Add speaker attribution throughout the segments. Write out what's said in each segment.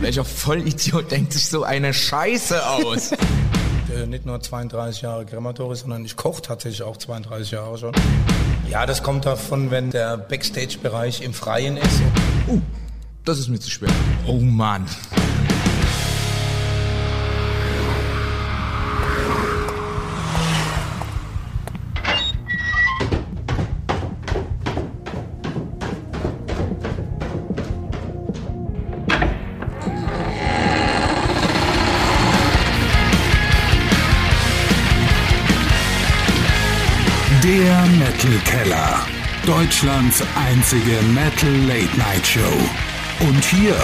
Speaker 1: Welcher Vollidiot denkt sich so eine Scheiße aus?
Speaker 2: Äh, nicht nur 32 Jahre Krematorium, sondern ich koche tatsächlich auch 32 Jahre schon. Ja, das kommt davon, wenn der Backstage-Bereich im Freien ist.
Speaker 1: Uh, das ist mir zu schwer. Oh Mann.
Speaker 3: Deutschlands einzige Metal Late Night Show. Und hier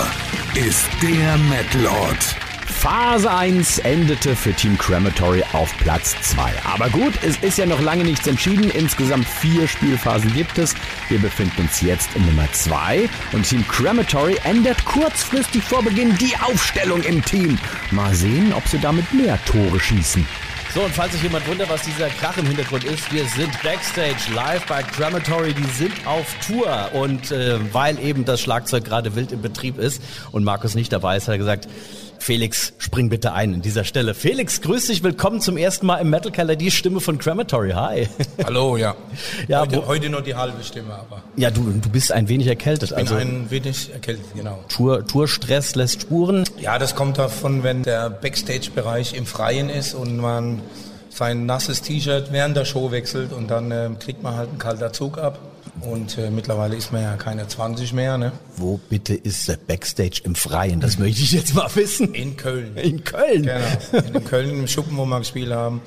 Speaker 3: ist der Metal Ort.
Speaker 4: Phase 1 endete für Team Crematory auf Platz 2. Aber gut, es ist ja noch lange nichts entschieden. Insgesamt vier Spielphasen gibt es. Wir befinden uns jetzt in Nummer 2 und Team Crematory ändert kurzfristig vor Beginn die Aufstellung im Team. Mal sehen, ob sie damit mehr Tore schießen.
Speaker 5: So, und falls sich jemand wundert, was dieser Krach im Hintergrund ist, wir sind Backstage live bei Crematory, die sind auf Tour. Und äh, weil eben das Schlagzeug gerade wild im Betrieb ist und Markus nicht dabei ist, hat er gesagt, Felix, spring bitte ein an dieser Stelle. Felix, grüß dich, willkommen zum ersten Mal im Metal Keller, die Stimme von Crematory. Hi.
Speaker 2: Hallo, ja.
Speaker 5: Ja,
Speaker 2: heute,
Speaker 5: wo-
Speaker 2: heute nur die halbe Stimme, aber
Speaker 5: Ja, du, du bist ein wenig erkältet.
Speaker 2: ich bin
Speaker 5: Also
Speaker 2: ein wenig erkältet, genau.
Speaker 5: Tour, Tourstress lässt Spuren.
Speaker 2: Ja, das kommt davon, wenn der Backstage-Bereich im Freien ist und man sein nasses T-Shirt während der Show wechselt und dann ähm, kriegt man halt einen kalter Zug ab. Und äh, mittlerweile ist man ja keine 20 mehr, ne?
Speaker 5: Wo bitte ist der Backstage im Freien? Das möchte ich jetzt mal wissen.
Speaker 2: In Köln.
Speaker 5: In Köln.
Speaker 2: Genau, in Köln im Schuppen, wo wir gespielt haben.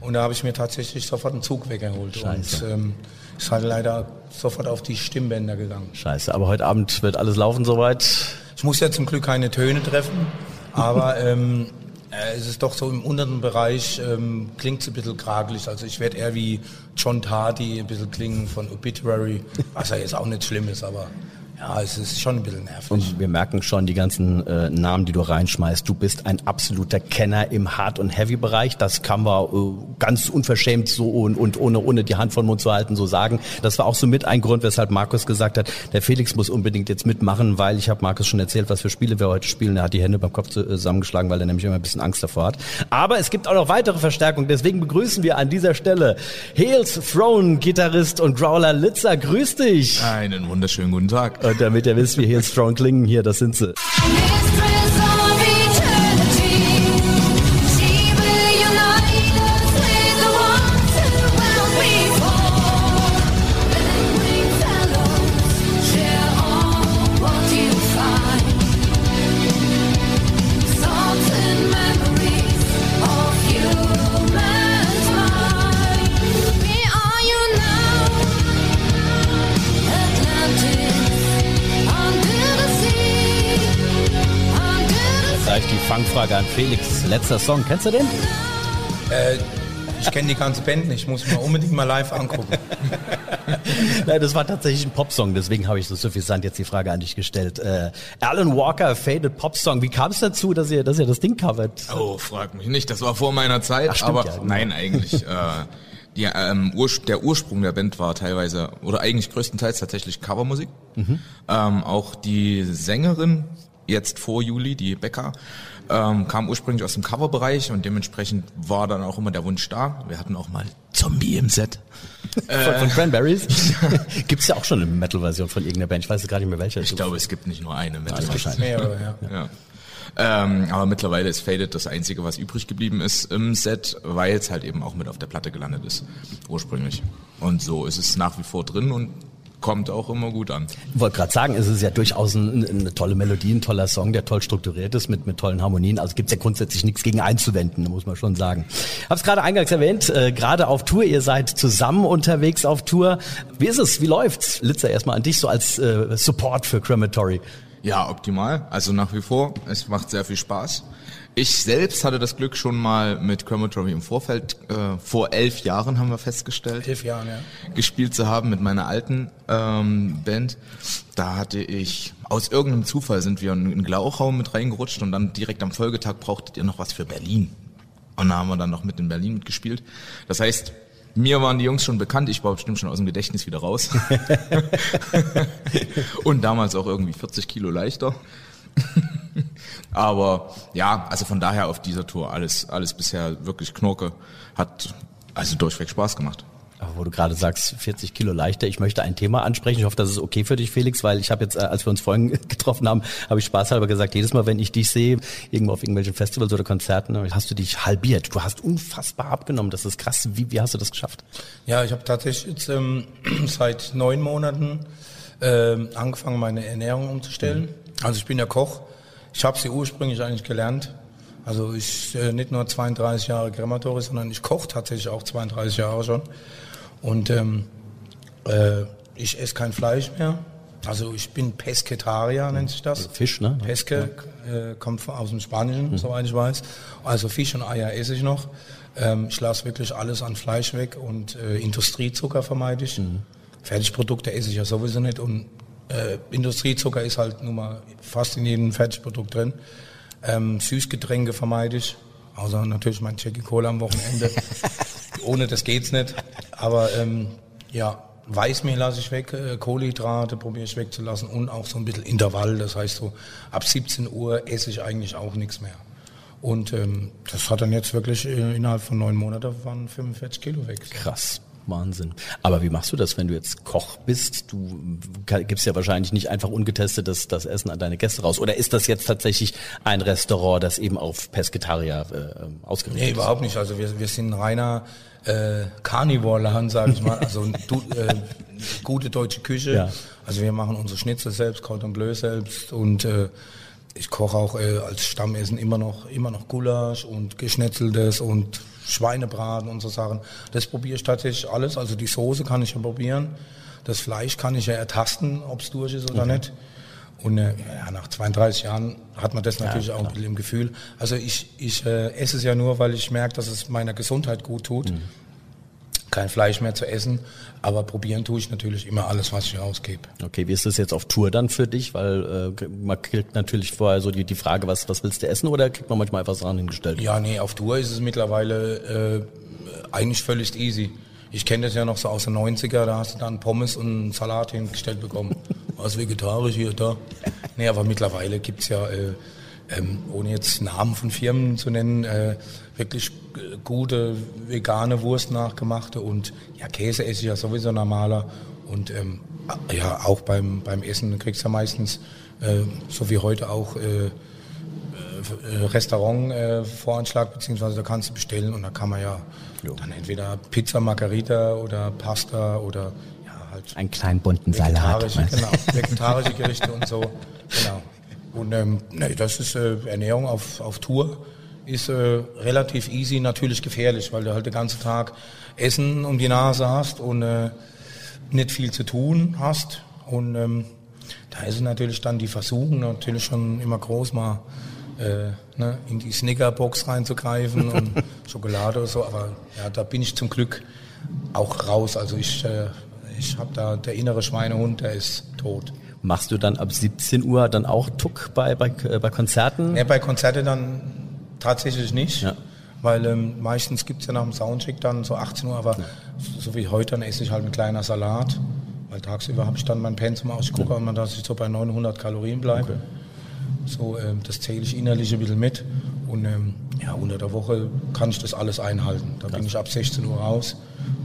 Speaker 2: Und da habe ich mir tatsächlich sofort einen Zug weggeholt.
Speaker 5: Scheiße.
Speaker 2: Und ähm, ist halt leider sofort auf die Stimmbänder gegangen.
Speaker 5: Scheiße, aber heute Abend wird alles laufen soweit.
Speaker 2: Ich muss ja zum Glück keine Töne treffen, aber ähm, äh, es ist doch so im unteren Bereich, ähm, klingt es ein bisschen kragelig. Also ich werde eher wie John Tardy ein bisschen klingen von Obituary, was ja jetzt auch nicht schlimm ist, aber ja, es ist schon ein bisschen nervig.
Speaker 5: Und wir merken schon die ganzen äh, Namen, die du reinschmeißt. Du bist ein absoluter Kenner im Hard- und Heavy-Bereich. Das kann man äh, ganz unverschämt so und, und ohne, ohne die Hand von Mund zu halten so sagen. Das war auch so mit ein Grund, weshalb Markus gesagt hat, der Felix muss unbedingt jetzt mitmachen, weil ich habe Markus schon erzählt, was für Spiele wir heute spielen. Er hat die Hände beim Kopf äh, zusammengeschlagen, weil er nämlich immer ein bisschen Angst davor hat. Aber es gibt auch noch weitere Verstärkungen. Deswegen begrüßen wir an dieser Stelle Hales Throne, Gitarrist und Growler Litzer. Grüß dich!
Speaker 1: Einen wunderschönen guten Tag.
Speaker 5: Damit ihr wisst, wie Hales Throne klingen, hier, das sind sie. Fangfrage an Felix. Letzter Song, kennst du den?
Speaker 2: Äh, ich kenne die ganze Band nicht, muss ich mir unbedingt mal live angucken.
Speaker 5: Nein, das war tatsächlich ein Popsong, deswegen habe ich so suffisant jetzt die Frage an dich gestellt. Äh, Alan Walker, Faded Popsong. Wie kam es dazu, dass ihr, dass ihr das Ding covert?
Speaker 1: Oh, frag mich nicht. Das war vor meiner Zeit,
Speaker 5: Ach,
Speaker 1: aber
Speaker 5: ja, genau.
Speaker 1: nein, eigentlich. äh, die, ähm, Urs der Ursprung der Band war teilweise oder eigentlich größtenteils tatsächlich Covermusik.
Speaker 5: Mhm.
Speaker 1: Ähm, auch die Sängerin jetzt vor Juli, die Becker, ähm, kam ursprünglich aus dem Coverbereich und dementsprechend war dann auch immer der Wunsch da. Wir hatten auch mal Zombie im Set.
Speaker 5: Von, von Cranberries? Gibt's ja auch schon eine Metal-Version von irgendeiner Band. Ich weiß jetzt gar nicht mehr welche.
Speaker 1: Ich glaube, es gibt nicht nur eine Metal.
Speaker 5: wahrscheinlich.
Speaker 2: Mehrere, ja.
Speaker 1: Ja. Ähm, aber mittlerweile ist Faded das Einzige, was übrig geblieben ist im Set, weil es halt eben auch mit auf der Platte gelandet ist, ursprünglich. Und so ist es nach wie vor drin und kommt auch immer gut an.
Speaker 5: Ich wollte gerade sagen, es ist ja durchaus ein, eine tolle Melodie, ein toller Song, der toll strukturiert ist mit, mit tollen Harmonien. Also gibt's ja grundsätzlich nichts gegen einzuwenden, muss man schon sagen. Hab's gerade eingangs erwähnt, äh, gerade auf Tour, ihr seid zusammen unterwegs auf Tour. Wie ist es? Wie läuft's? Litzer, erstmal an dich so als äh, Support für Crematory.
Speaker 1: Ja, optimal. Also nach wie vor. Es macht sehr viel Spaß. Ich selbst hatte das Glück schon mal mit Crematory im Vorfeld, äh, vor elf Jahren haben wir festgestellt,
Speaker 2: Elf Jahren, ja.
Speaker 1: gespielt zu haben mit meiner alten ähm, Band. Da hatte ich, aus irgendeinem Zufall sind wir in den Glauchraum mit reingerutscht und dann direkt am Folgetag brauchtet ihr noch was für Berlin. Und da haben wir dann noch mit in Berlin mitgespielt. Das heißt, mir waren die Jungs schon bekannt, ich war bestimmt schon aus dem Gedächtnis wieder raus. und damals auch irgendwie 40 Kilo leichter. Aber ja, also von daher auf dieser Tour alles, alles bisher wirklich Knorke. Hat also durchweg Spaß gemacht.
Speaker 5: Aber wo du gerade sagst, 40 Kilo leichter, ich möchte ein Thema ansprechen. Ich hoffe, das ist okay für dich, Felix, weil ich habe jetzt, äh, als wir uns vorhin getroffen haben, habe ich spaßhalber gesagt, jedes Mal, wenn ich dich sehe, irgendwo auf irgendwelchen Festivals oder Konzerten, hast du dich halbiert. Du hast unfassbar abgenommen. Das ist krass. Wie, wie hast du das geschafft?
Speaker 2: Ja, ich habe tatsächlich jetzt ähm, seit neun Monaten ähm, angefangen, meine Ernährung umzustellen. Also ich bin ja Koch. Ich habe sie ursprünglich eigentlich gelernt. Also ich äh, nicht nur 32 Jahre Krematorisch, sondern ich koche tatsächlich auch 32 Jahre schon. Und ähm, äh, ich esse kein Fleisch mehr. Also ich bin Pesketarier, nennt sich das.
Speaker 5: Fisch, ne?
Speaker 2: Peske äh, kommt aus dem Spanischen, soweit ich weiß. Also Fisch und Eier esse ich noch. Ähm, ich lasse wirklich alles an Fleisch weg und äh, Industriezucker vermeide ich. Fertigprodukte esse ich ja sowieso nicht und äh, Industriezucker ist halt nun mal fast in jedem Fertigprodukt drin. Ähm, Süßgetränke vermeide ich, außer natürlich mein Jackie Cola am Wochenende. Ohne das geht's nicht. Aber ähm, ja, Weißmehl lasse ich weg, äh, Kohlenhydrate probiere ich wegzulassen und auch so ein bisschen Intervall. Das heißt so, ab 17 Uhr esse ich eigentlich auch nichts mehr. Und ähm, das hat dann jetzt wirklich äh, innerhalb von neun Monaten waren 45 Kilo weg.
Speaker 5: Krass. Wahnsinn. Aber wie machst du das, wenn du jetzt Koch bist? Du gibst ja wahrscheinlich nicht einfach ungetestet das, das Essen an deine Gäste raus. Oder ist das jetzt tatsächlich ein Restaurant, das eben auf Pesketarier äh, ähm, ausgerichtet
Speaker 2: Nee,
Speaker 5: ist?
Speaker 2: überhaupt nicht. Also wir, wir sind ein reiner äh, Carnivore-Laden, sage ich mal. Also du, äh, gute deutsche Küche.
Speaker 5: Ja.
Speaker 2: Also wir machen unsere Schnitzel selbst, Cordon Bleu selbst und äh, ich koche auch äh, als Stammessen immer noch immer noch Gulasch und Geschnetzeltes und Schweinebraten und so Sachen. Das probiere ich tatsächlich alles. Also die Soße kann ich ja probieren. Das Fleisch kann ich ja ertasten, ob es durch ist oder nicht. Und äh, ja, nach 32 Jahren hat man das natürlich auch ein bisschen im Gefühl. Also ich, ich äh, esse es ja nur, weil ich merke, dass es meiner Gesundheit gut tut. Kein Fleisch mehr zu essen, aber probieren tue ich natürlich immer alles, was ich ausgebe.
Speaker 5: Okay, wie ist das jetzt auf Tour dann für dich? Weil äh, man kriegt natürlich vorher so die, die Frage, was, was willst du essen oder kriegt man manchmal einfach Sachen hingestellt?
Speaker 2: Ja, nee, auf Tour ist es mittlerweile äh, eigentlich völlig easy. Ich kenne das ja noch so aus den 90er, da hast du dann Pommes und Salat hingestellt bekommen. Was vegetarisch hier, da. Nee, aber mittlerweile gibt's ja, äh, ähm, ohne jetzt Namen von Firmen zu nennen, äh, wirklich äh, gute vegane Wurst nachgemachte und ja, Käse esse ich ja sowieso normaler. Und ähm, ja, auch beim, beim Essen kriegst du ja meistens, äh, so wie heute auch, äh, äh, Restaurant äh, Voranschlag, beziehungsweise da kannst du bestellen und da kann man ja dann entweder Pizza Margarita oder Pasta oder ja halt
Speaker 5: Einen kleinen bunten Salat.
Speaker 2: vegetarische, genau, vegetarische Gerichte und so. Genau. Und ähm, nee, das ist äh, Ernährung auf, auf Tour ist äh, relativ easy, natürlich gefährlich, weil du halt den ganzen Tag Essen um die Nase hast und äh, nicht viel zu tun hast. Und ähm, da ist natürlich dann die Versuchung natürlich schon immer groß, mal äh, ne, in die Snickerbox reinzugreifen und Schokolade oder so. Aber ja, da bin ich zum Glück auch raus. Also ich, äh, ich habe da der innere Schweinehund, der ist tot.
Speaker 5: Machst du dann ab 17 Uhr dann auch Tuck bei, bei, äh, bei Konzerten?
Speaker 2: Ja, bei Konzerten dann tatsächlich nicht.
Speaker 5: Ja.
Speaker 2: Weil ähm, meistens gibt's ja nach dem Soundcheck dann so 18 Uhr, aber so wie heute, dann esse ich halt ein kleiner Salat. Weil tagsüber habe ich dann mein Pensum aus. Ich gucke immer, dass ich so bei 900 Kalorien bleibe. So, ähm, das zähle ich innerlich ein bisschen mit. Und ähm, ja, unter der Woche kann ich das alles einhalten. Da bin ich ab 16 Uhr raus.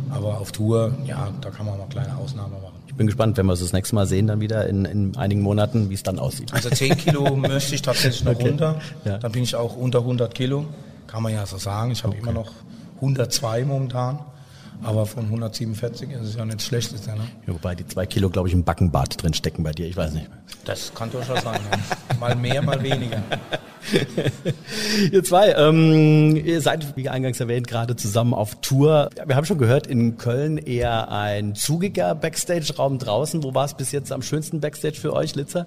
Speaker 2: Aber auf Tour, ja, da kann man mal kleine Ausnahmen machen.
Speaker 5: Ich bin gespannt, wenn wir uns das nächste Mal sehen, dann wieder in, in einigen Monaten, wie es dann aussieht.
Speaker 2: Also 10 Kilo möchte ich tatsächlich noch
Speaker 5: Okay.
Speaker 2: runter.
Speaker 5: Ja.
Speaker 2: Dann bin ich auch unter 100 Kilo. Kann man ja so sagen. Ich habe immer noch 102 momentan. Aber von 147 ist es ja nicht schlecht. Ist ja, ne?
Speaker 5: Ja, wobei die zwei Kilo, glaube ich, im Backenbart drin stecken bei dir. Ich weiß nicht.
Speaker 2: Das kann durchaus sein. Ja. Mal mehr, mal weniger.
Speaker 5: Ihr zwei, ähm, ihr seid, wie eingangs erwähnt, gerade zusammen auf Tour. Wir haben schon gehört, in Köln eher ein zugiger Backstage-Raum draußen. Wo war es bis jetzt am schönsten Backstage für euch, Litzer?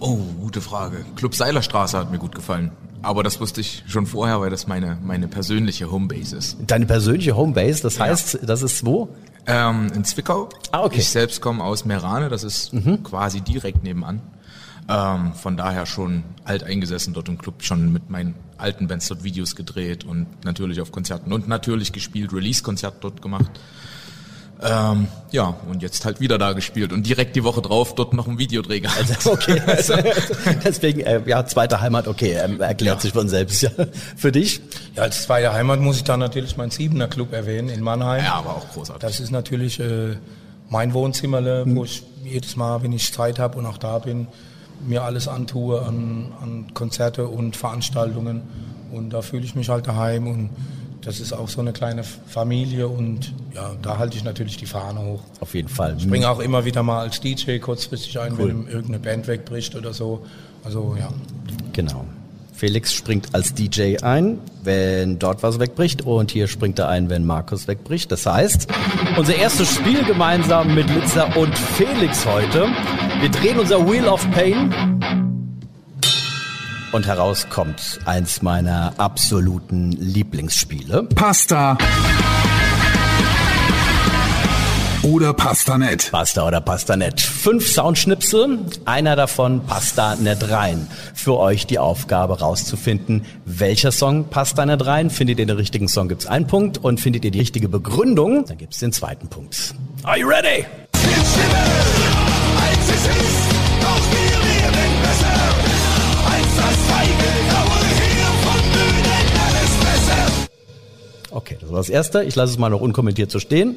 Speaker 1: Oh, gute Frage. Club Seilerstraße hat mir gut gefallen. Aber das wusste ich schon vorher, weil das meine, meine persönliche Homebase ist.
Speaker 5: Deine persönliche Homebase, das heißt, das ist wo?
Speaker 1: Ähm, in Zwickau.
Speaker 5: Ah, okay. Mhm.
Speaker 1: Ich selbst komme aus Merane, das ist quasi direkt nebenan. Ähm, von daher schon alt eingesessen dort im Club, schon mit meinen alten Bands dort Videos gedreht und natürlich auf Konzerten und natürlich gespielt, Release-Konzert dort gemacht. Ähm, ja, und jetzt halt wieder da gespielt und direkt die Woche drauf dort noch ein Videodreh gehabt.
Speaker 5: Also, okay, also, deswegen, äh, ja, zweite Heimat, okay, ähm, erklärt
Speaker 1: Ja.
Speaker 5: sich von selbst. Ja. Für dich?
Speaker 2: Ja, als zweite Heimat muss ich da natürlich meinen Siebener Club erwähnen in Mannheim.
Speaker 1: ja, aber auch großartig.
Speaker 2: Das ist natürlich äh, mein Wohnzimmerle, wo ich jedes Mal, wenn ich Zeit habe und auch da bin, mir alles antue an, an Konzerte und Veranstaltungen. Und da fühle ich mich halt daheim und das ist auch so eine kleine Familie und ja, da halte ich natürlich die Fahne hoch.
Speaker 5: Auf jeden Fall.
Speaker 2: Ich bringe auch immer wieder mal als DJ kurzfristig ein, wenn irgendeine Band wegbricht oder so. Also ja.
Speaker 5: Genau. Felix springt als DJ ein, wenn dort was wegbricht und hier springt er ein, wenn Markus wegbricht. Das heißt, unser erstes Spiel gemeinsam mit Litzer und Felix heute. Wir drehen unser Wheel of Pain und heraus kommt eins meiner absoluten Lieblingsspiele.
Speaker 3: Pasta oder Pastanet.
Speaker 5: Pasta oder Pasta net. Fünf Soundschnipsel, einer davon passt da nicht rein. Für euch die Aufgabe rauszufinden, welcher Song passt da nicht rein. Findet ihr den richtigen Song, gibt's einen Punkt. Und findet ihr die richtige Begründung, dann gibt's den zweiten Punkt. Are you ready? Okay, das war das Erste. Ich lasse es mal noch unkommentiert so stehen.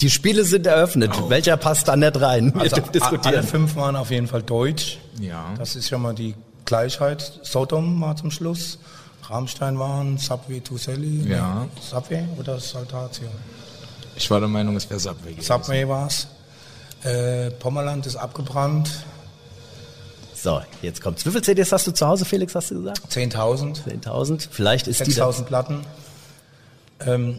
Speaker 5: Die Spiele sind eröffnet. Welcher passt da nicht rein? Wir
Speaker 2: Also a- alle
Speaker 5: diskutieren.
Speaker 2: fünf waren auf jeden Fall deutsch.
Speaker 1: Ja.
Speaker 2: Das ist ja mal die Gleichheit. Sodom war zum Schluss. Rammstein waren Subway to Sally.
Speaker 1: Ja.
Speaker 2: Nee, Subway oder Saltatio?
Speaker 1: Ich war der Meinung, es wäre Subway gewesen.
Speaker 2: Subway war's. Äh, Pommerland ist abgebrannt.
Speaker 5: So, jetzt kommt's. Wie viele CDs hast du zu Hause, Felix, hast du gesagt?
Speaker 2: 10.000.
Speaker 5: 10.000. Vielleicht ist die da,
Speaker 2: 6.000 Platten. Ähm,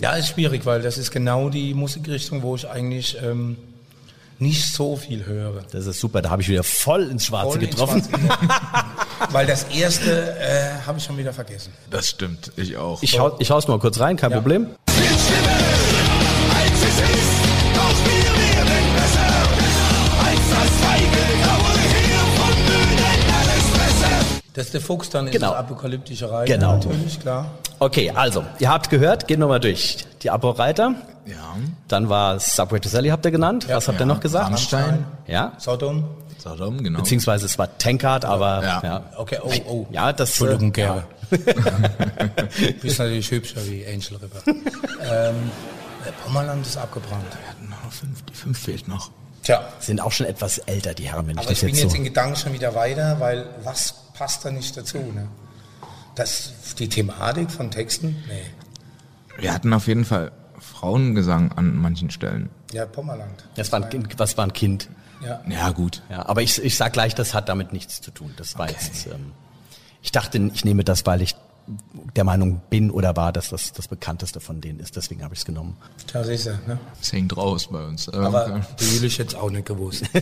Speaker 2: ja, ist schwierig, weil das ist genau die Musikrichtung, wo ich eigentlich ähm, nicht so viel höre.
Speaker 5: Das ist super, da habe ich wieder voll ins Schwarze
Speaker 2: Voll ins
Speaker 5: getroffen.
Speaker 2: Schwarze getroffen. weil das erste äh, habe ich schon wieder vergessen.
Speaker 1: Das stimmt, ich auch.
Speaker 5: Ich, hau, ich hau's mal kurz rein, kein
Speaker 2: Ja.
Speaker 5: Problem.
Speaker 2: Das ist der Fuchs, dann ist
Speaker 5: Genau.
Speaker 2: das apokalyptische Reich.
Speaker 5: Genau.
Speaker 2: Natürlich, klar.
Speaker 5: Okay, also, ihr habt gehört, gehen wir mal durch. Die Abo-Reiter,
Speaker 1: ja.
Speaker 5: dann war Subway to Sally, habt ihr genannt. Was habt ihr noch gesagt?
Speaker 1: Rammstein.
Speaker 5: Ja,
Speaker 2: Sodom.
Speaker 1: Sodom, genau.
Speaker 5: beziehungsweise es war Tankard, aber ja.
Speaker 1: Ja.
Speaker 2: Okay, oh, oh.
Speaker 5: Ja, das
Speaker 2: Entschuldigung,
Speaker 5: äh,
Speaker 2: Gerbe. Du bist natürlich hübscher wie Angel River. ähm, der Pommerland ist abgebrannt.
Speaker 1: Wir hatten noch fünf, die fünf fehlt noch.
Speaker 2: Tja,
Speaker 5: sind auch schon etwas älter, die Herren, wenn ich
Speaker 2: aber
Speaker 5: das
Speaker 2: ich bin
Speaker 5: jetzt
Speaker 2: jetzt
Speaker 5: so.
Speaker 2: in Gedanken schon wieder weiter, weil was passt da nicht dazu? Ne? Das, die Thematik von Texten? Nee.
Speaker 1: Wir hatten auf jeden Fall Frauengesang an manchen Stellen.
Speaker 2: Ja, Pommerland.
Speaker 5: Das war ein, Kind- was war ein Kind.
Speaker 2: Ja.
Speaker 1: Ja, gut.
Speaker 5: Ja, aber ich, ich sag gleich, das hat damit nichts zu tun. Das war jetzt. Ähm, ich dachte, ich nehme das, weil ich der Meinung bin oder war, dass das das bekannteste von denen ist. Deswegen habe ich es genommen.
Speaker 2: Siehst du, ne?
Speaker 1: Es hängt raus bei uns. Äh,
Speaker 2: Aber die Jülich ich jetzt auch nicht gewusst.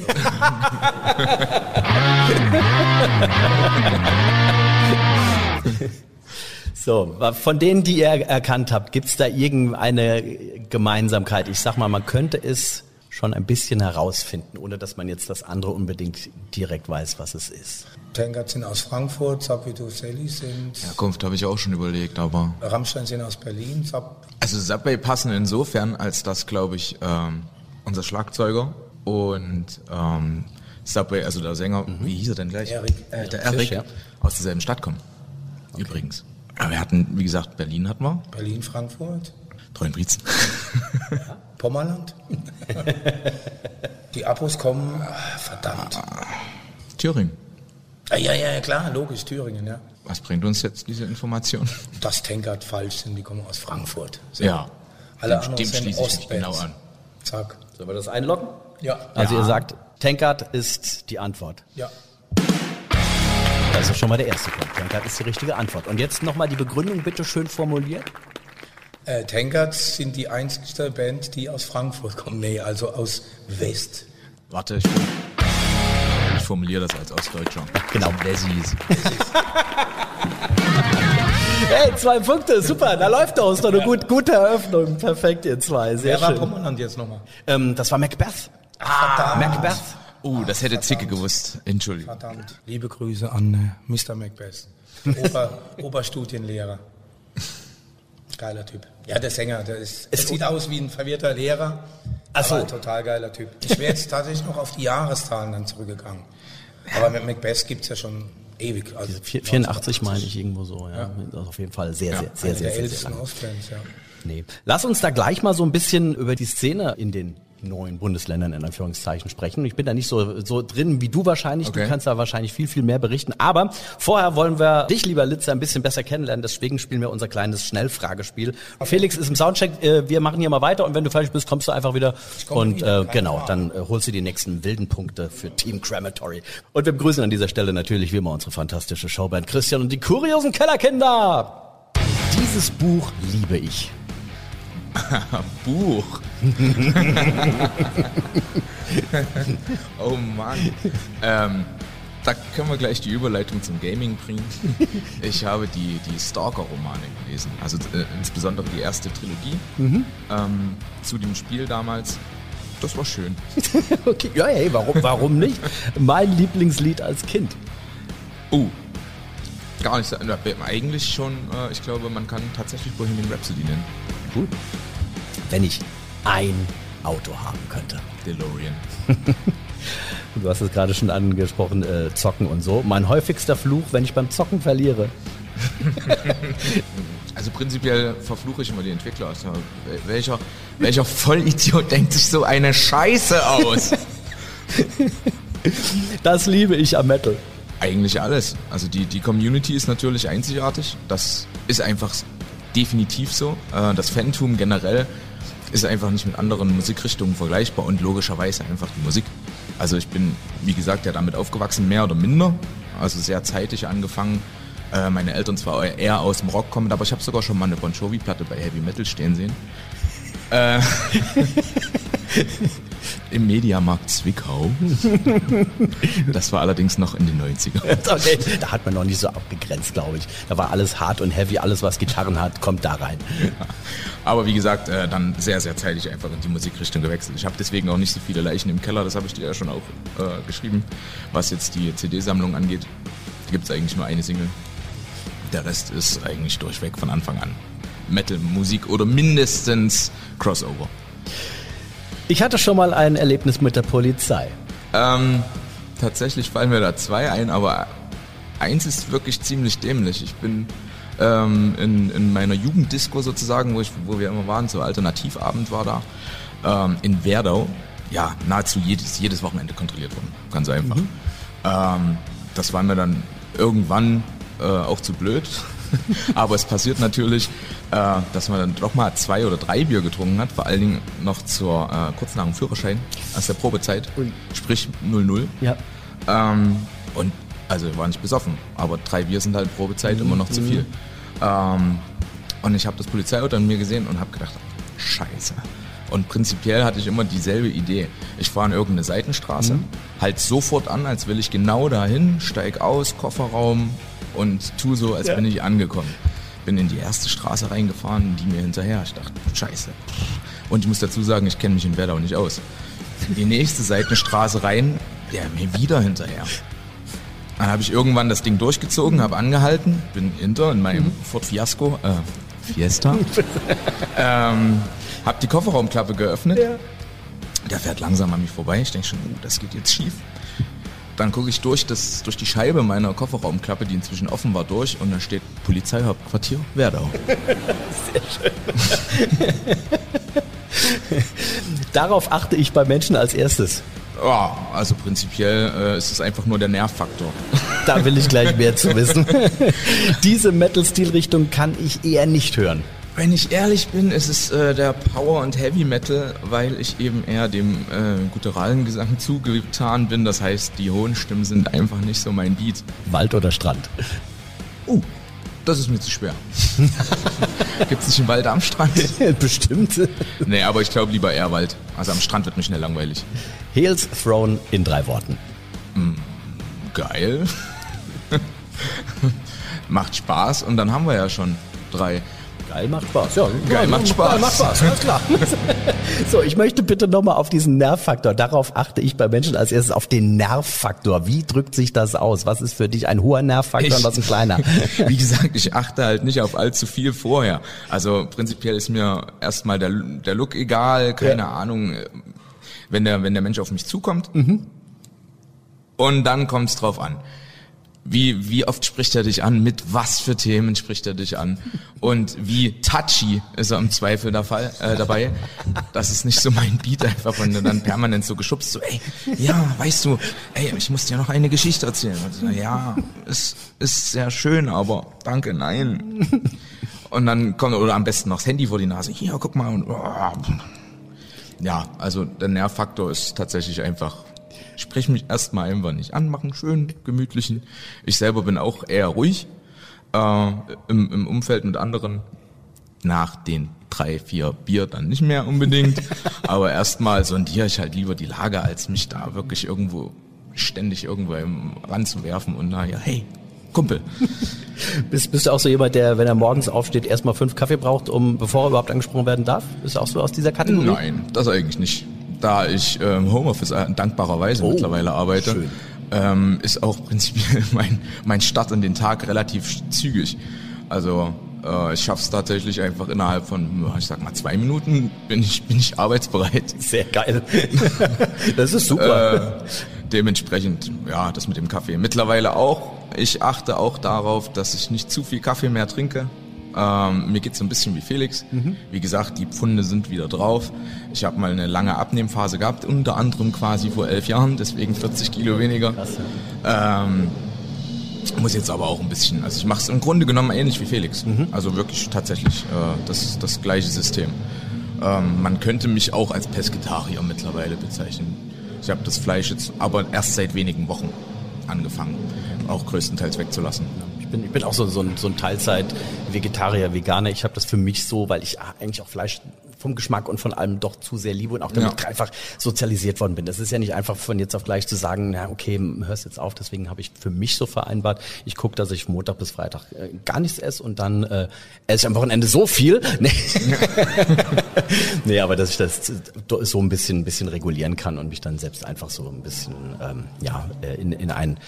Speaker 5: So, von denen, die ihr erkannt habt, gibt's da irgendeine Gemeinsamkeit? Ich sag mal, man könnte es schon ein bisschen herausfinden, ohne dass man jetzt das andere unbedingt direkt weiß, was es ist.
Speaker 2: Tankard sind aus Frankfurt, Sapito Sally sind,
Speaker 1: Herkunft habe ich auch schon überlegt, aber
Speaker 2: Rammstein sind aus Berlin, Sap
Speaker 1: Also Subway passen insofern, als dass, glaube ich, ähm, unser Schlagzeuger und ähm, Subway, also der Sänger, wie hieß er denn gleich?
Speaker 2: Erik, äh,
Speaker 1: der
Speaker 5: Fisch,
Speaker 1: Erik,
Speaker 5: ja.
Speaker 1: aus derselben Stadt kommen. Übrigens. Aber wir hatten, wie gesagt, Berlin hatten wir,
Speaker 2: Berlin, Frankfurt,
Speaker 1: Treuenbrietzen.
Speaker 2: Pommerland. die Abos kommen, ah, verdammt.
Speaker 1: Thüringen.
Speaker 2: Ah, ja, ja, ja, klar, logisch, Thüringen, ja.
Speaker 1: Was bringt uns jetzt diese Information?
Speaker 2: Das Tankard falsch sind, die kommen aus Frankfurt. So.
Speaker 1: Ja.
Speaker 2: Alle
Speaker 1: Dem-
Speaker 2: anderen
Speaker 1: dem
Speaker 2: sind
Speaker 1: schließe ich genau an.
Speaker 2: Zack.
Speaker 5: Sollen wir das einloggen?
Speaker 2: Ja.
Speaker 5: Also
Speaker 1: Ja.
Speaker 5: ihr sagt, Tankard ist die Antwort.
Speaker 2: Ja.
Speaker 5: Das ist schon mal der erste Punkt. Tankard ist die richtige Antwort. Und jetzt nochmal die Begründung bitte schön formuliert.
Speaker 2: Äh, Tankards sind die einzigste Band, die aus Frankfurt kommt. Nee, also aus West.
Speaker 1: Warte, ich, ich formuliere das als Ostdeutscher.
Speaker 5: Genau.
Speaker 1: Wessis.
Speaker 5: Hey, zwei Punkte, super, da läuft doch. Ist doch eine gut, gute Eröffnung. Perfekt, ihr zwei, sehr
Speaker 2: Wer war
Speaker 5: schön.
Speaker 2: Prominent jetzt nochmal?
Speaker 5: Ähm, das war Macbeth.
Speaker 2: Verdammt.
Speaker 5: Macbeth.
Speaker 1: Oh, das hätte Zicke gewusst. Entschuldigung.
Speaker 2: Verdammt. Liebe Grüße an äh, Mr. Macbeth. Ober, Oberstudienlehrer. Geiler Typ. Ja, der Sänger, der ist, er sieht aus wie ein verwirrter Lehrer.
Speaker 5: Ach so.
Speaker 2: Aber ein total geiler Typ. Ich wäre jetzt tatsächlich noch auf die Jahreszahlen dann zurückgegangen. Aber mit Macbeth gibt's ja schon ewig. Also
Speaker 5: Vier- 84 meine ich irgendwo so, ja. Das ist auf jeden Fall sehr, sehr, sehr,
Speaker 2: Einer
Speaker 5: sehr,
Speaker 2: der
Speaker 5: sehr, sehr
Speaker 2: ältesten
Speaker 5: lang.
Speaker 2: Ostfans, ja.
Speaker 5: Nee. Lass uns da gleich mal so ein bisschen über die Szene in den neuen Bundesländern in Anführungszeichen sprechen. Ich bin da nicht so, so drin wie du wahrscheinlich. Du
Speaker 1: Okay.
Speaker 5: kannst da wahrscheinlich viel, viel mehr berichten. Aber vorher wollen wir dich, lieber Litzer, ein bisschen besser kennenlernen. Deswegen spielen wir unser kleines Schnellfragespiel. Felix ist im Soundcheck. Äh, Wir machen hier mal weiter und wenn du fertig bist, kommst du einfach wieder. Und
Speaker 2: wieder,
Speaker 5: äh, genau, dann äh, holst du die nächsten wilden Punkte für Team Crematory. Und wir begrüßen an dieser Stelle natürlich wie immer unsere fantastische Showband Christian und die kuriosen Kellerkinder. Dieses Buch liebe ich.
Speaker 1: Buch. oh Mann. Ähm, da können wir gleich die Überleitung zum Gaming bringen. Ich habe die, die Stalker-Romane gelesen, also äh, insbesondere die erste Trilogie ähm, zu dem Spiel damals. Das war schön.
Speaker 5: Okay, ja, hey, warum, warum nicht? Mein Lieblingslied als Kind.
Speaker 1: Oh, gar nicht. Eigentlich schon, äh, ich glaube, man kann tatsächlich Bohemian Rhapsody nennen.
Speaker 5: Gut. Wenn ich ein Auto haben könnte.
Speaker 1: DeLorean.
Speaker 5: Du hast es gerade schon angesprochen, äh, Zocken und so. Mein häufigster Fluch, wenn ich beim Zocken verliere.
Speaker 1: Also prinzipiell verfluche ich immer die Entwickler. Also, wel- welcher, welcher Vollidiot denkt sich so eine Scheiße aus?
Speaker 5: Das liebe ich am Metal.
Speaker 1: Eigentlich alles. Also die, die Community ist natürlich einzigartig. Das ist einfach definitiv so. Äh, Das Phantom generell ist einfach nicht mit anderen Musikrichtungen vergleichbar und logischerweise einfach die Musik. Also ich bin, wie gesagt, ja damit aufgewachsen, mehr oder minder. Also sehr zeitig angefangen. Äh, Meine Eltern zwar eher aus dem Rock kommen, aber ich habe sogar schon mal eine Bon Jovi-Platte bei Heavy Metal stehen sehen. Äh, Im Mediamarkt Zwickau. Das war allerdings noch in den 90ern.
Speaker 5: Okay, da hat man noch nicht so abgegrenzt, glaube ich. Da war alles hart und heavy, alles was Gitarren hat, kommt da rein.
Speaker 1: Aber wie gesagt, äh, dann sehr, sehr zeitig einfach in die Musikrichtung gewechselt. Ich habe deswegen auch nicht so viele Leichen im Keller, das habe ich dir ja schon auch äh, geschrieben. Was jetzt die CD-Sammlung angeht, gibt es eigentlich nur eine Single. Der Rest ist eigentlich durchweg von Anfang an Metal-Musik oder mindestens Crossover.
Speaker 5: Ich hatte schon mal ein Erlebnis mit der Polizei.
Speaker 1: Ähm, tatsächlich fallen mir da zwei ein, aber eins ist wirklich ziemlich dämlich. Ich bin ähm, in, in meiner Jugenddisco sozusagen, wo, ich, wo wir immer waren, so Alternativabend war da, ähm, in Werdau, ja, nahezu jedes, jedes Wochenende kontrolliert worden. Ganz einfach. Ähm, das war mir dann irgendwann äh, auch zu blöd. Aber es passiert natürlich, äh, dass man dann doch mal zwei oder drei Bier getrunken hat, vor allen Dingen noch zur äh, kurz nach dem Führerschein, aus der Probezeit, sprich 0-0.
Speaker 5: Ja.
Speaker 1: Ähm, und also war nicht besoffen, aber drei Bier sind halt Probezeit immer noch zu viel. Ähm, und ich habe das Polizeiauto an mir gesehen und habe gedacht, scheiße. Und prinzipiell hatte ich immer dieselbe Idee. Ich fahre in irgendeine Seitenstraße, halt sofort an, als will ich genau dahin, steig aus, Kofferraum und tu so, als bin ich angekommen. Bin in die erste Straße reingefahren, die mir hinterher. Ich dachte, scheiße. Und ich muss dazu sagen, ich kenne mich in Werdau nicht aus. In die nächste Seitenstraße rein, der mir wieder hinterher. Dann habe ich irgendwann das Ding durchgezogen, habe angehalten, bin hinter in meinem Ford Fiasco, äh, Fiesta, ähm, habe die Kofferraumklappe geöffnet. Der fährt langsam an mich vorbei. Ich denke schon, uh, das geht jetzt schief. Dann gucke ich durch, das, durch die Scheibe meiner Kofferraumklappe, die inzwischen offen war, durch und da steht Polizeihauptquartier Werdau.
Speaker 5: Darauf achte ich bei Menschen als erstes.
Speaker 1: Ja, also prinzipiell äh, ist es einfach nur der Nervfaktor.
Speaker 5: Da will ich gleich mehr zu wissen. Diese Metal-Stilrichtung kann ich eher nicht hören.
Speaker 1: Wenn ich ehrlich bin, ist es äh, der Power und Heavy Metal, weil ich eben eher dem äh, gutturalen Gesang zugetan bin. Das heißt, die hohen Stimmen sind einfach nicht so mein Beat.
Speaker 5: Wald oder Strand?
Speaker 1: Uh, das ist mir zu schwer. Gibt's nicht einen Wald am Strand?
Speaker 5: Bestimmt.
Speaker 1: Nee, aber ich glaube lieber eher Wald. Also am Strand wird mir schnell langweilig.
Speaker 5: Heels Throne in drei Worten.
Speaker 1: Geil. Macht Spaß und dann haben wir ja schon drei.
Speaker 5: Geil macht Spaß. Ja,
Speaker 1: Geil macht Spaß.
Speaker 5: Geil macht Spaß, alles klar. so, ich möchte bitte nochmal auf diesen Nervfaktor. Darauf achte ich bei Menschen als erstes auf den Nervfaktor. Wie drückt sich das aus? Was ist für dich ein hoher Nervfaktor und was ein kleiner?
Speaker 1: Wie gesagt, ich achte halt nicht auf allzu viel vorher. Also prinzipiell ist mir erstmal der, der Look egal, keine
Speaker 5: Ja.
Speaker 1: Ahnung, wenn der, wenn der Mensch auf mich zukommt. Und dann kommt's drauf an. Wie, wie oft spricht er dich an? Mit was für Themen spricht er dich an? Und wie touchy ist er im Zweifel der Fall, äh, dabei? Das ist nicht so mein Beat einfach, wenn du dann permanent so geschubst, so, ey, ja, weißt du, ey, ich muss dir noch eine Geschichte erzählen. So, ja, ist, ist sehr schön, aber danke, nein. Und dann kommt, oder am besten noch das Handy vor die Nase. Hier, guck mal. Und, oh. Ja, also der Nervfaktor ist tatsächlich einfach, sprich mich erstmal einfach nicht an, machen schön, gemütlichen. Ich selber bin auch eher ruhig äh, im, im Umfeld mit anderen. Nach den drei, vier Bier dann nicht mehr unbedingt. Aber erstmal sondiere ich halt lieber die Lage, als mich da wirklich irgendwo ständig irgendwo ranzuwerfen und naja, hey, Kumpel.
Speaker 5: Bist, bist du auch so jemand, der, wenn er morgens aufsteht, erstmal fünf Kaffee braucht, um bevor er überhaupt angesprochen werden darf? Bist du auch so aus dieser Kategorie?
Speaker 1: Nein, das eigentlich nicht. Da ich ähm, Homeoffice äh, dankbarerweise
Speaker 5: Oh,
Speaker 1: mittlerweile arbeite,
Speaker 5: schön.
Speaker 1: ähm, ist auch prinzipiell mein, mein Start in den Tag relativ zügig. Also äh, ich schaff's tatsächlich einfach innerhalb von, ich sag mal, zwei Minuten bin ich, bin ich arbeitsbereit.
Speaker 5: Sehr geil. das ist super.
Speaker 1: Äh, dementsprechend, ja, das mit dem Kaffee. Mittlerweile auch. Ich achte auch darauf, dass ich nicht zu viel Kaffee mehr trinke. Ähm, mir geht's so ein bisschen wie Felix. Wie gesagt, die Pfunde sind wieder drauf. Ich habe mal eine lange Abnehmphase gehabt, unter anderem quasi vor elf Jahren, deswegen 40 Kilo weniger. Ähm, muss jetzt aber auch ein bisschen, also ich mache es im Grunde genommen ähnlich wie Felix. Also wirklich tatsächlich äh, das, das gleiche System. Ähm, man könnte mich auch als Pesketarier mittlerweile bezeichnen. Ich habe das Fleisch jetzt aber erst seit wenigen Wochen angefangen, auch größtenteils wegzulassen.
Speaker 5: Ich bin, ich bin auch so, so ein, so ein Teilzeit-Vegetarier, Veganer. Ich habe das für mich so, weil ich eigentlich auch Fleisch vom Geschmack und von allem doch zu sehr liebe und auch damit
Speaker 1: Ja.
Speaker 5: einfach sozialisiert worden bin. Das ist ja nicht einfach von jetzt auf gleich zu sagen, na okay, hörst jetzt auf. Deswegen habe ich für mich so vereinbart, ich gucke, dass ich Montag bis Freitag äh, gar nichts esse und dann äh, esse ich am Wochenende so viel. Nee, nee aber dass ich das so ein bisschen, ein bisschen regulieren kann und mich dann selbst einfach so ein bisschen ähm, ja, äh, in, in ein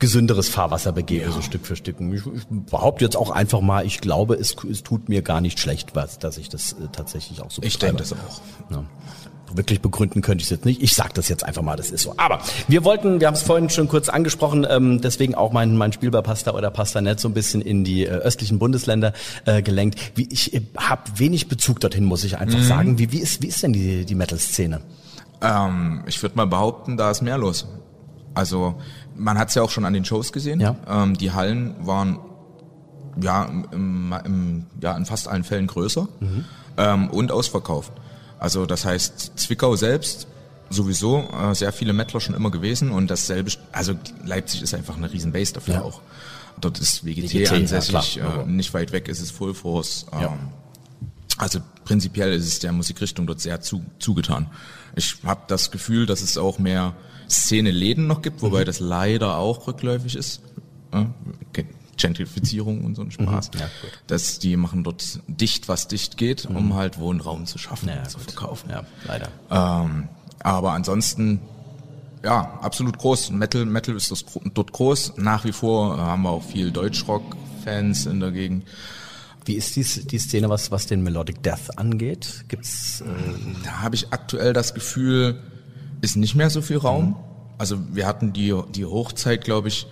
Speaker 5: gesünderes Fahrwasser begebe, so Stück für Stück. Ich, ich behaupte jetzt auch einfach mal, ich glaube, es, es tut mir gar nicht schlecht, was, dass ich das äh, tatsächlich auch so
Speaker 1: Ich
Speaker 5: betreibe.
Speaker 1: denke das auch.
Speaker 5: Ja. Wirklich begründen könnte ich es jetzt nicht. Ich sage das jetzt einfach mal, das ist so. Aber wir wollten, wir haben es vorhin schon kurz angesprochen, ähm, deswegen auch mein, mein Spiel bei Pasta oder Pasta Net so ein bisschen in die äh, östlichen Bundesländer äh, gelenkt. Wie, ich äh, habe wenig Bezug dorthin, muss ich einfach sagen. Wie, wie, ist, wie ist denn die, die Metal-Szene?
Speaker 1: Ähm, ich würde mal behaupten, da ist mehr los. Also man hat es ja auch schon an den Shows gesehen.
Speaker 5: Ja.
Speaker 1: Ähm, die Hallen waren ja, im, im, ja in fast allen Fällen größer ähm, und ausverkauft. Also das heißt Zwickau selbst sowieso äh, sehr viele Mettler schon immer gewesen und dasselbe, also Leipzig ist einfach eine riesen Base dafür
Speaker 5: Ja.
Speaker 1: auch. Dort ist WGT,
Speaker 5: WGT, ja,
Speaker 1: ansässig,
Speaker 5: klar.
Speaker 1: äh, nicht weit weg ist es Full Force. Ähm,
Speaker 5: Ja.
Speaker 1: also prinzipiell ist es der Musikrichtung dort sehr zu, zugetan. Ich habe das Gefühl, dass es auch mehr Szene-Läden noch gibt,
Speaker 5: Mhm.
Speaker 1: wobei das leider auch rückläufig ist. Okay. Gentrifizierung und so ein Spaß.
Speaker 5: Mhm. Ja, gut.
Speaker 1: dass die machen dort dicht, was dicht geht, um halt Wohnraum zu schaffen
Speaker 5: Naja,
Speaker 1: und zu
Speaker 5: gut.
Speaker 1: verkaufen.
Speaker 5: Ja, leider.
Speaker 1: Ähm, aber ansonsten, ja, absolut groß. Metal, Metal ist das, dort groß. Nach wie vor äh, haben wir auch viel Deutschrock-Fans in der Gegend.
Speaker 5: Wie ist die, die Szene, was, was den Melodic Death angeht? Gibt's äh,
Speaker 1: Da habe ich aktuell das Gefühl, ist nicht mehr so viel Raum. Also wir hatten die, die Hochzeit, glaube ich,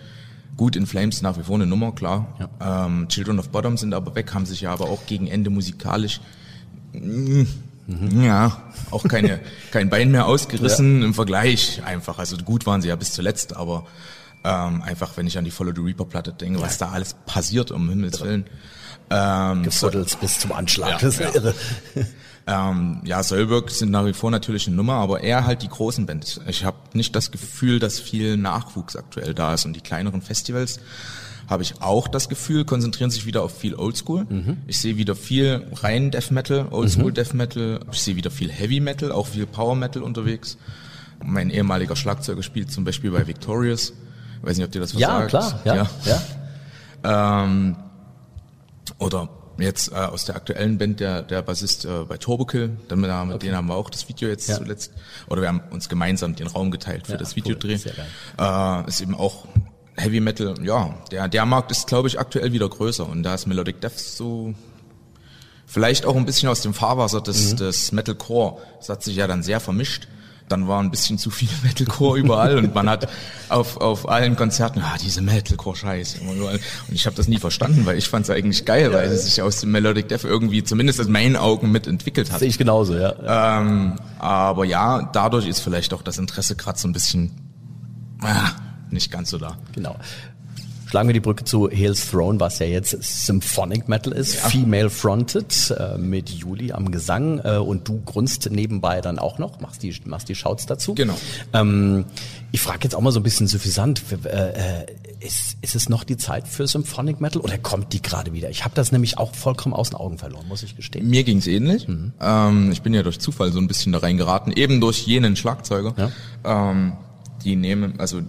Speaker 1: gut in Flames nach wie vor eine Nummer, klar. Ähm, Children of Bottom sind aber weg, haben sich ja aber auch gegen Ende musikalisch mm, ja auch keine kein Bein mehr ausgerissen im Vergleich einfach. Also gut waren sie ja bis zuletzt, aber Ähm, einfach, wenn ich an die Follow the Reaper Platte denke, was da alles passiert, um Himmels Willen. Ähm,
Speaker 5: Gefuddelt bis zum Anschlag.
Speaker 1: Ja,
Speaker 5: das ist
Speaker 1: ja.
Speaker 5: irre.
Speaker 1: Ähm, ja, Söllberg sind nach wie vor natürlich eine Nummer, aber eher halt die großen Bands. Ich habe nicht das Gefühl, dass viel Nachwuchs aktuell da ist und die kleineren Festivals habe ich auch das Gefühl, konzentrieren sich wieder auf viel Oldschool. Ich sehe wieder viel rein Death Metal, Oldschool Death Metal. Ich sehe wieder viel Heavy Metal, auch viel Power Metal unterwegs. Mein ehemaliger Schlagzeuger spielt zum Beispiel bei Victorious. Ich weiß nicht, ob dir das was
Speaker 5: Ja,
Speaker 1: sagt.
Speaker 5: klar. Ja, ja.
Speaker 1: Ähm, oder jetzt äh, aus der aktuellen Band der der Bassist äh, bei Turbokill, dann mit, mit denen haben wir auch das Video jetzt
Speaker 5: Ja.
Speaker 1: zuletzt oder wir haben uns gemeinsam den Raum geteilt für
Speaker 5: Ja,
Speaker 1: das
Speaker 5: cool.
Speaker 1: Videodreh.
Speaker 5: Sehr
Speaker 1: Äh, ist eben auch Heavy Metal, ja, der der Markt ist glaube ich aktuell wieder größer und da ist Melodic Death so vielleicht auch ein bisschen aus dem Fahrwasser des,
Speaker 5: Mhm. des
Speaker 1: des Metalcore. Das hat sich ja dann sehr vermischt. Dann war ein bisschen zu viel Metalcore überall und man hat auf, auf allen Konzerten, ah, diese Metalcore-Scheiße. Und ich habe das nie verstanden, weil ich fand es eigentlich geil, weil es sich aus dem Melodic Death irgendwie, zumindest aus meinen Augen, mitentwickelt hat.
Speaker 5: Sehe ich genauso, ja.
Speaker 1: Ähm, aber ja, dadurch ist vielleicht auch das Interesse gerade so ein bisschen ah, nicht ganz so da.
Speaker 5: Genau. Schlagen wir die Brücke zu Hales Throne, was ja jetzt Symphonic Metal ist, female fronted, äh, mit Juli am Gesang äh, und du grunzt nebenbei dann auch noch, machst die, machst die Shouts dazu.
Speaker 1: Genau.
Speaker 5: Ähm, ich frage jetzt auch mal so ein bisschen suffisant, äh, ist, ist es noch die Zeit für Symphonic Metal oder kommt die gerade wieder? Ich habe das nämlich auch vollkommen aus den Augen verloren, muss ich gestehen.
Speaker 1: Mir ging's ähnlich. Ähm, ich bin ja durch Zufall so ein bisschen da reingeraten, eben durch jenen Schlagzeuger. Ähm, die nehmen, also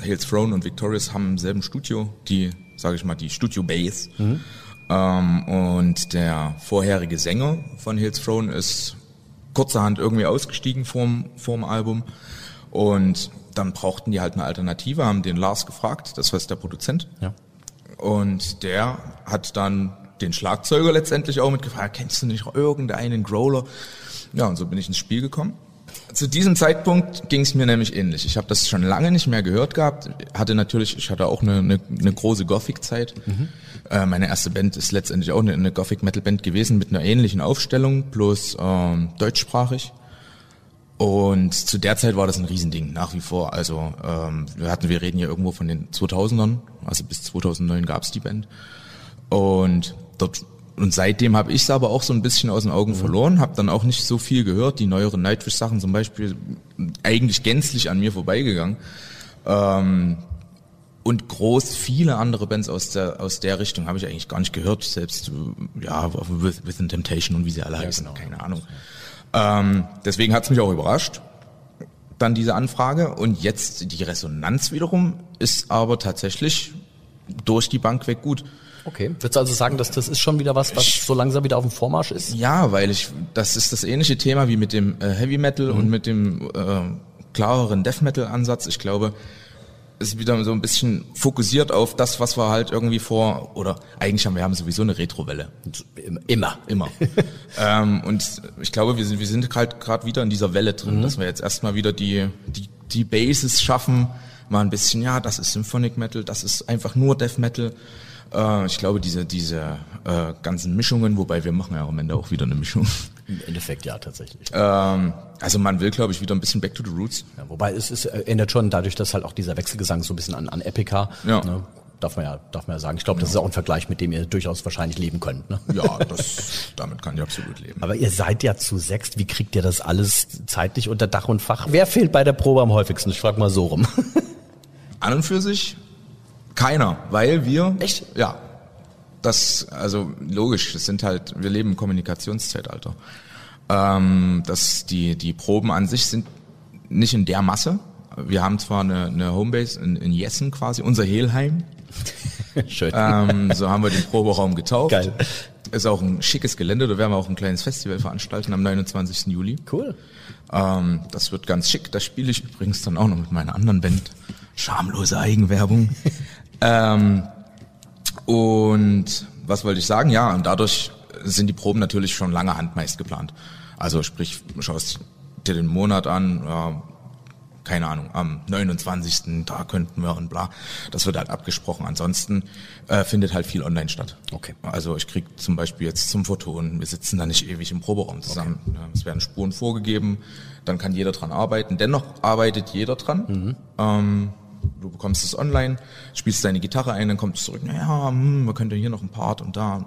Speaker 1: Hales Throne und Victorious haben im selben Studio, die, sage ich mal, die Studio Base. Ähm, und der vorherige Sänger von Hales Throne ist kurzerhand irgendwie ausgestiegen vorm, vorm Album. Und dann brauchten die halt eine Alternative, haben den Lars gefragt, das war der Produzent.
Speaker 5: Ja.
Speaker 1: Und der hat dann den Schlagzeuger letztendlich auch mitgefragt, kennst du nicht irgendeinen Growler? Ja, und so bin ich ins Spiel gekommen. Zu diesem Zeitpunkt ging es mir nämlich ähnlich. Ich habe das schon lange nicht mehr gehört gehabt. Hatte natürlich, ich hatte auch eine, eine, eine große Gothic-Zeit. Äh, meine erste Band ist letztendlich auch eine, eine Gothic-Metal-Band gewesen mit einer ähnlichen Aufstellung, bloß ähm, deutschsprachig. Und zu der Zeit war das ein Riesending, nach wie vor. Also ähm, wir hatten, wir reden hier irgendwo von den 2000ern, also bis 2009 gab's die Band. Und dort und seitdem habe ich es aber auch so ein bisschen aus den Augen verloren, habe dann auch nicht so viel gehört. Die neueren Nightwish-Sachen zum Beispiel eigentlich gänzlich an mir vorbeigegangen. Ähm, und groß viele andere Bands aus der aus der Richtung habe ich eigentlich gar nicht gehört. Selbst äh, ja With, Within Temptation und wie sie alle heißen, keine Ahnung. Ähm, deswegen hat es mich auch überrascht, dann diese Anfrage. Und jetzt die Resonanz wiederum ist aber tatsächlich durch die Bank weg gut.
Speaker 5: Okay. Würdest du also sagen, dass das ist schon wieder was, was so langsam wieder auf dem Vormarsch ist?
Speaker 1: Ja, weil ich, das ist das ähnliche Thema wie mit dem äh, Heavy Metal und mit dem äh, klareren Death Metal Ansatz. Ich glaube, es ist wieder so ein bisschen fokussiert auf das, was wir halt irgendwie vor, oder eigentlich haben wir haben sowieso eine Retrowelle.
Speaker 5: Immer.
Speaker 1: Immer. ähm, und ich glaube, wir sind, wir sind halt gerade wieder in dieser Welle drin, dass wir jetzt erstmal wieder die, die, die Bases schaffen, mal ein bisschen, ja, das ist Symphonic Metal, das ist einfach nur Death Metal. Äh, ich glaube, diese, diese äh, ganzen Mischungen, wobei wir machen ja am Ende auch wieder eine Mischung.
Speaker 5: Im Endeffekt ja, tatsächlich.
Speaker 1: Ähm, also man will, glaube ich, wieder ein bisschen back to the roots.
Speaker 5: Ja, wobei es äh, ändert schon dadurch, dass halt auch dieser Wechselgesang so ein bisschen an, an Epica,
Speaker 1: Ja.
Speaker 5: ne, darf man ja, darf man ja sagen. Ich glaube, das ist auch ein Vergleich, mit dem ihr durchaus wahrscheinlich leben könnt. Ne?
Speaker 1: Ja, das, damit kann ich absolut leben.
Speaker 5: Aber ihr seid ja zu sechst. Wie kriegt ihr das alles zeitlich unter Dach und Fach? Wer fehlt bei der Probe am häufigsten? Ich frage mal so rum.
Speaker 1: An und für sich keiner, weil wir
Speaker 5: Echt?
Speaker 1: ja das also logisch, es sind halt wir leben im Kommunikationszeitalter. Ähm, dass die die Proben an sich sind nicht in der Masse. Wir haben zwar eine, eine Homebase in, in Jessen quasi, unser Helheim.
Speaker 5: Schön.
Speaker 1: Ähm, so haben wir den Proberaum getauft.
Speaker 5: Geil.
Speaker 1: Ist auch ein schickes Gelände, da werden wir auch ein kleines Festival veranstalten am 29. Juli.
Speaker 5: Cool.
Speaker 1: Ähm, das wird ganz schick. Da spiele ich übrigens dann auch noch mit meiner anderen Band. Schamlose Eigenwerbung. ähm, und was wollte ich sagen? Ja, und dadurch sind die Proben natürlich schon lange Hand meist geplant. Also sprich, schaust dir den Monat an, ja, keine Ahnung, am 29. da könnten wir und bla. Das wird halt abgesprochen. Ansonsten äh, findet halt viel online statt.
Speaker 5: Okay.
Speaker 1: Also ich krieg zum Beispiel jetzt zum Fotonen, wir sitzen da nicht ewig im Proberaum zusammen. Ja, Es werden Spuren vorgegeben, dann kann jeder dran arbeiten. Dennoch arbeitet jeder dran. Ähm, du bekommst es online, spielst deine Gitarre ein, dann kommt es zurück, naja, hm, man könnte hier noch ein Part und da.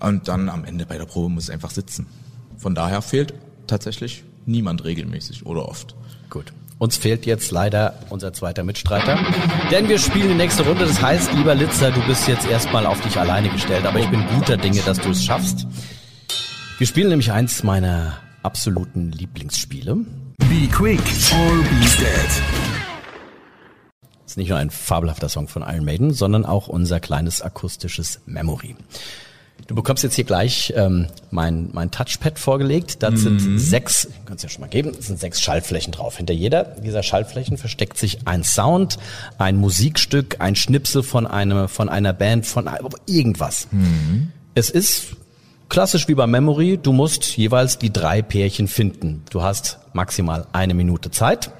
Speaker 1: Und dann am Ende bei der Probe muss es einfach sitzen. Von daher fehlt tatsächlich niemand regelmäßig oder oft.
Speaker 5: Gut. Uns fehlt jetzt leider unser zweiter Mitstreiter, denn wir spielen die nächste Runde. Das heißt, lieber Litzer, du bist jetzt erstmal auf dich alleine gestellt, aber ich bin guter Dinge, dass du es schaffst. Wir spielen nämlich eins meiner absoluten Lieblingsspiele.
Speaker 3: Be quick or be dead.
Speaker 5: Ist nicht nur ein fabelhafter Song von Iron Maiden, sondern auch unser kleines akustisches Memory. Du bekommst jetzt hier gleich ähm, mein, mein Touchpad vorgelegt. Da sind sechs, kannst ja schon mal geben, sind sechs Schaltflächen drauf. Hinter jeder dieser Schaltflächen versteckt sich ein Sound, ein Musikstück, ein Schnipsel von, einem, von einer Band, von irgendwas. Es ist klassisch wie bei Memory, du musst jeweils die drei Pärchen finden. Du hast maximal eine Minute Zeit.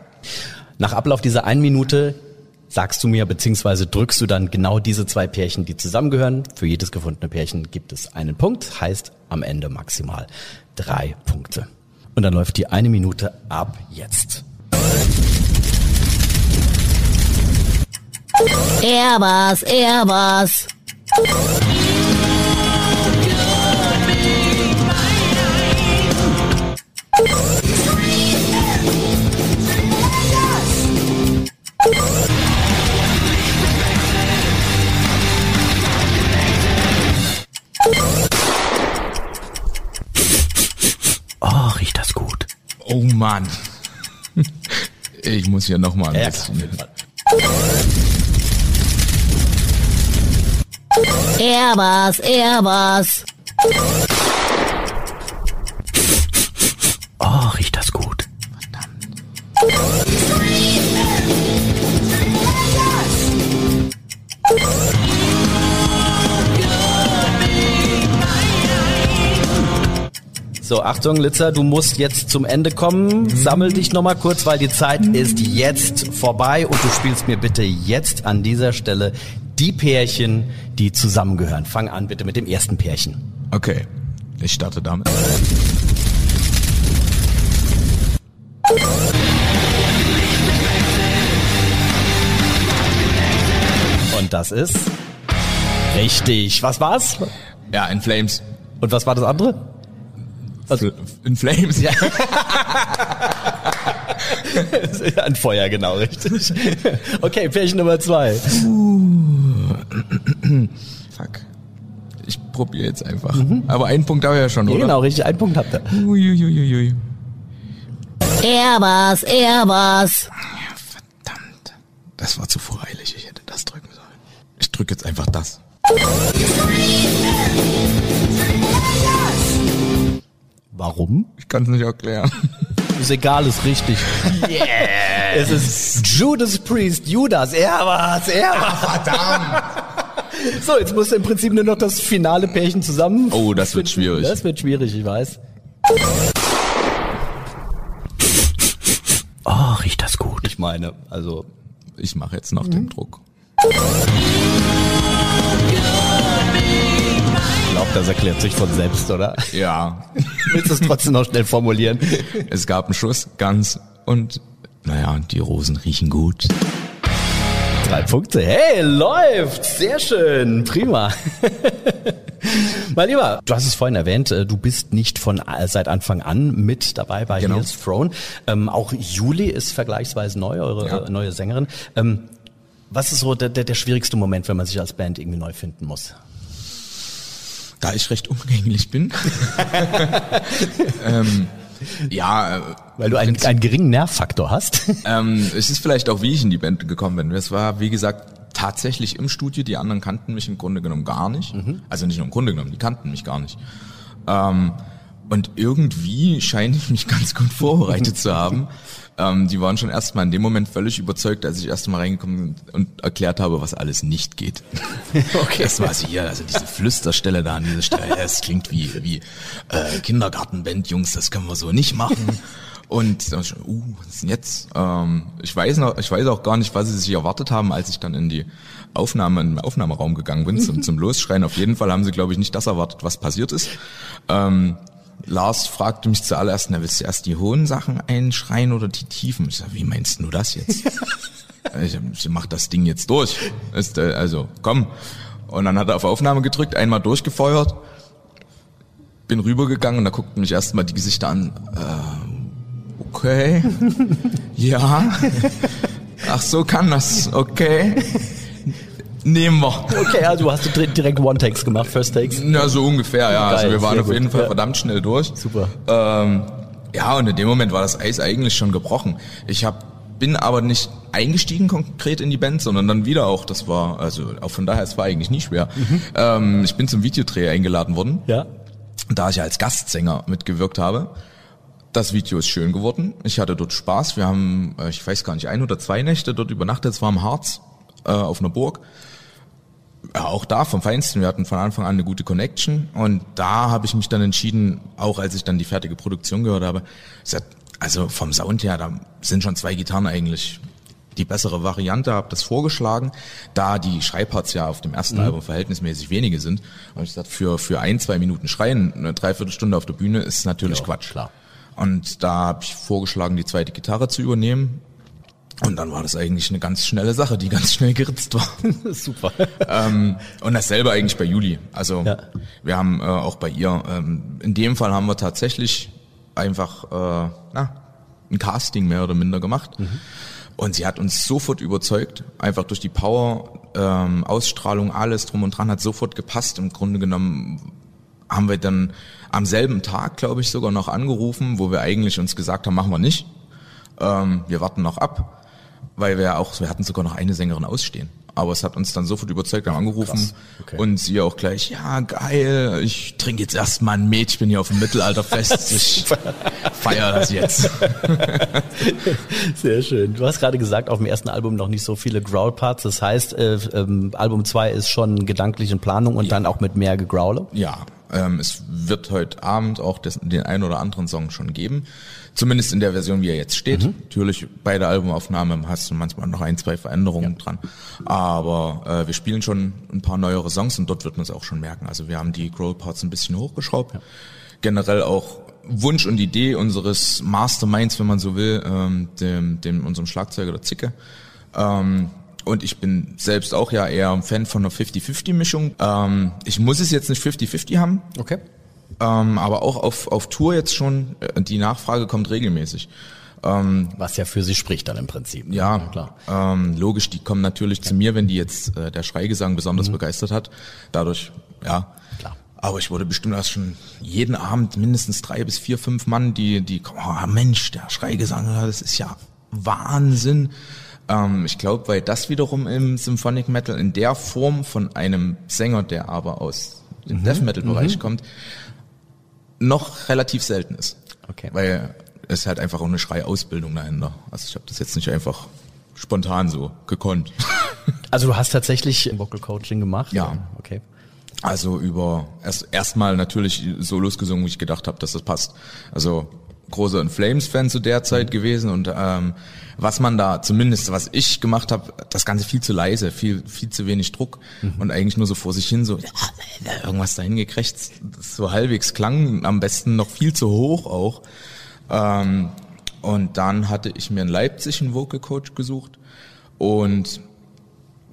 Speaker 5: Nach Ablauf dieser einen Minute sagst du mir, beziehungsweise drückst du dann genau diese zwei Pärchen, die zusammengehören. Für jedes gefundene Pärchen gibt es einen Punkt, heißt am Ende maximal drei Punkte. Und dann läuft die eine Minute ab jetzt.
Speaker 6: Er war's,
Speaker 5: Oh
Speaker 1: Mann. Ich muss hier nochmal ein
Speaker 5: Ja,
Speaker 1: bisschen.
Speaker 5: auf jeden So, Achtung, Litzer, du musst jetzt zum Ende kommen. Sammel dich nochmal kurz, weil die Zeit ist jetzt vorbei und du spielst mir bitte jetzt an dieser Stelle die Pärchen, die zusammengehören. Fang an bitte mit dem ersten Pärchen.
Speaker 1: Okay, ich starte damit.
Speaker 5: Und das ist richtig. Was war's?
Speaker 1: Ja, in Flames.
Speaker 5: Und was war das andere?
Speaker 1: Also, in Flames, ja.
Speaker 5: Ein Feuer, genau, richtig. Okay, Pärchen Nummer zwei.
Speaker 1: Fuck. Ich probiere jetzt einfach. Aber einen Punkt habe ich ja schon, oder?
Speaker 5: Genau, richtig. Ein Punkt habt ihr.
Speaker 1: Uiuiuiui.
Speaker 6: Er war's, er war's.
Speaker 1: Verdammt. Das war zu voreilig. Ich hätte das drücken sollen. Ich drücke jetzt einfach das.
Speaker 5: Warum?
Speaker 1: Ich kann es nicht erklären.
Speaker 5: Ist egal, ist richtig. Yeah. Es ist Judas Priest, Judas. Er war's, er war's.
Speaker 1: Verdammt.
Speaker 5: So, jetzt musst du im Prinzip nur noch das finale Pärchen zusammen.
Speaker 1: Oh, das wird schwierig.
Speaker 5: Das wird schwierig, ich weiß. Oh, riecht das gut. Ich meine, also
Speaker 1: Ich mache jetzt noch den Druck.
Speaker 5: Glaube, das erklärt sich von selbst, oder?
Speaker 1: Ja.
Speaker 5: Willst du es trotzdem noch schnell formulieren?
Speaker 1: Es gab einen Schuss, ganz und naja, die Rosen riechen gut.
Speaker 5: Drei Punkte. Hey, läuft. Sehr schön. Prima. mein Lieber, du hast es vorhin erwähnt, äh, du bist nicht von äh, seit Anfang an mit dabei bei
Speaker 1: Genau.
Speaker 5: Heels Throne. Ähm, auch Juli ist vergleichsweise neu, eure
Speaker 1: Ja.
Speaker 5: äh, neue Sängerin. Ähm, was ist so der, der, der schwierigste Moment, wenn man sich als Band irgendwie neu finden muss?
Speaker 1: Da ich recht umgänglich bin. ähm, ja, äh,
Speaker 5: Weil du einen, einen geringen Nervfaktor hast.
Speaker 1: ähm, es ist vielleicht auch, wie ich in die Band gekommen bin. Es war, wie gesagt, tatsächlich im Studio. Die anderen kannten mich im Grunde genommen gar nicht. Also nicht nur im Grunde genommen, die kannten mich gar nicht. Ähm, und irgendwie scheine ich mich ganz gut vorbereitet zu haben. Ähm, die waren schon erstmal in dem Moment völlig überzeugt, als ich erst mal reingekommen bin und erklärt habe, was alles nicht geht. Okay. Das war so hier, also diese Flüsterstelle da an dieser Stelle, es klingt wie, wie äh, Kindergartenband, Jungs, das können wir so nicht machen. Und dann schon, uh, was ist denn jetzt? Ähm, ich weiß noch, ich weiß auch gar nicht, was sie sich erwartet haben, als ich dann in die Aufnahme, in den Aufnahmeraum gegangen bin zum, zum Losschreien. Auf jeden Fall haben sie, glaube ich, nicht das erwartet, was passiert ist. Ähm, Lars fragte mich zuallererst, na, willst du erst die hohen Sachen einschreien oder die tiefen? Ich sag, wie meinst du das jetzt? ich, ich mach das Ding jetzt durch. Ist, äh, also, komm. Und dann hat er auf Aufnahme gedrückt, einmal durchgefeuert, bin rübergegangen und da guckten mich erstmal die Gesichter an. Äh, okay. ja. Ach, so kann das. Okay. Nehmen wir.
Speaker 5: Okay, also du hast du direkt One-Takes gemacht, First Takes.
Speaker 1: Ja, so ungefähr, ja. also
Speaker 5: Geil,
Speaker 1: wir waren auf
Speaker 5: gut.
Speaker 1: jeden Fall
Speaker 5: Ja.
Speaker 1: verdammt schnell durch.
Speaker 5: Super.
Speaker 1: Ähm, ja, und in dem Moment war das Eis eigentlich schon gebrochen. Ich hab, bin aber nicht eingestiegen konkret in die Band, sondern dann wieder auch, das war, also auch von daher, es war eigentlich nie schwer. Ähm, ich bin zum Videodreh eingeladen worden,
Speaker 5: Ja.
Speaker 1: da ich als Gastsänger mitgewirkt habe. Das Video ist schön geworden. Ich hatte dort Spaß. Wir haben, äh, ich weiß gar nicht, ein oder zwei Nächte dort übernachtet. Es war im Harz äh, auf einer Burg. Ja, auch da vom Feinsten. Wir hatten von Anfang an eine gute Connection. Und da habe ich mich dann entschieden, auch als ich dann die fertige Produktion gehört habe, also vom Sound her, da sind schon zwei Gitarren eigentlich die bessere Variante, habe das vorgeschlagen, da die Schreibparts ja auf dem ersten Album verhältnismäßig wenige sind. Und ich gesagt, für, für ein, zwei Minuten Schreien, eine Dreiviertelstunde auf der Bühne ist natürlich
Speaker 5: Ja,
Speaker 1: Quatsch.
Speaker 5: klar.
Speaker 1: Und da habe ich vorgeschlagen, die zweite Gitarre zu übernehmen. Und dann war das eigentlich eine ganz schnelle Sache, die ganz schnell geritzt war.
Speaker 5: Super.
Speaker 1: ähm, und dasselbe eigentlich bei Juli. Also
Speaker 5: Ja.
Speaker 1: wir haben äh, auch bei ihr, ähm, in dem Fall haben wir tatsächlich einfach äh, na, ein Casting mehr oder minder gemacht. Und sie hat uns sofort überzeugt, einfach durch die Power, ähm, Ausstrahlung, alles drum und dran hat sofort gepasst. Im Grunde genommen haben wir dann am selben Tag, glaube ich, sogar noch angerufen, wo wir eigentlich uns gesagt haben, machen wir nicht. Ähm, wir warten noch ab, weil wir auch, wir hatten sogar noch eine Sängerin ausstehen. Aber es hat uns dann sofort überzeugt, wir haben angerufen
Speaker 5: Okay.
Speaker 1: und sie auch gleich, ja geil, ich trinke jetzt erstmal ein Met, ich bin hier auf dem Mittelalterfest, ich feier das jetzt.
Speaker 5: Sehr schön. Du hast gerade gesagt, auf dem ersten Album noch nicht so viele Growl-Parts. Das heißt, äh, ähm, Album 2 ist schon gedanklich in Planung und dann auch mit mehr Gegrowle.
Speaker 1: Ja, ähm, es wird heute Abend auch des, den einen oder anderen Song schon geben. Zumindest in der Version, wie er jetzt steht. Natürlich bei der Albumaufnahme hast du manchmal noch ein, zwei Veränderungen dran. Aber äh, wir spielen schon ein paar neuere Songs und dort wird man es auch schon merken. Also wir haben die Growl Parts ein bisschen hochgeschraubt. Generell auch Wunsch und Idee unseres Masterminds, wenn man so will, ähm, dem, dem unserem Schlagzeuger der Zicke. Ähm, und ich bin selbst auch ja eher ein Fan von einer 50-50-Mischung. Ähm, ich muss es jetzt nicht 50-50 haben,
Speaker 5: Okay.
Speaker 1: ähm, aber auch auf, auf Tour jetzt schon, äh, die Nachfrage kommt regelmäßig. Ähm,
Speaker 5: Was ja für sie spricht dann im Prinzip.
Speaker 1: ja,
Speaker 5: klar.
Speaker 1: Ähm, logisch, die kommen natürlich zu mir, wenn die jetzt äh, der Schreigesang besonders begeistert hat. Dadurch, ja.
Speaker 5: Klar.
Speaker 1: Aber ich wurde bestimmt erst schon jeden Abend mindestens drei bis vier, fünf Mann, die, die, kommen, oh Mensch, der Schreigesang, das ist ja Wahnsinn. Ähm, ich glaube, weil das wiederum im Symphonic Metal in der Form von einem Sänger, der aber aus dem Death Metal Bereich kommt, noch relativ selten ist.
Speaker 5: Okay.
Speaker 1: Weil es halt einfach auch eine Schreiausbildung dahinter. Also ich habe das jetzt nicht einfach spontan so gekonnt.
Speaker 5: Also du hast tatsächlich Vocal Coaching gemacht?
Speaker 1: Ja.
Speaker 5: Okay.
Speaker 1: Also über erst erstmal natürlich Solos gesungen, wo ich gedacht habe, dass das passt. Also großer In Flames Fan zu der Zeit gewesen und ähm, was man da zumindest was ich gemacht habe, das Ganze viel zu leise, viel viel zu wenig Druck und eigentlich nur so vor sich hin so irgendwas dahin das so halbwegs klang, am besten noch viel zu hoch auch. Ähm, und dann hatte ich mir in Leipzig einen Vocal Coach gesucht und